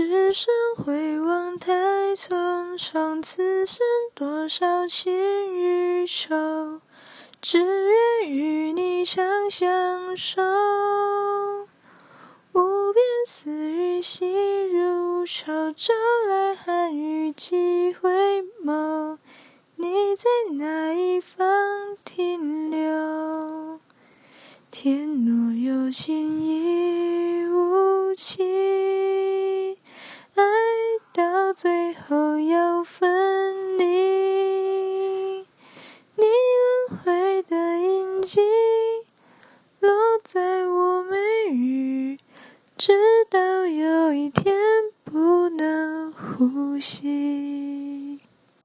只身回望太匆匆，此生多少情与愁，只愿与你长相守。无边丝雨细如愁，朝来寒雨几回眸。你在哪一方停留？天若有情亦最后要分离你轮回的印记落在我眉宇直到有一天不能呼吸。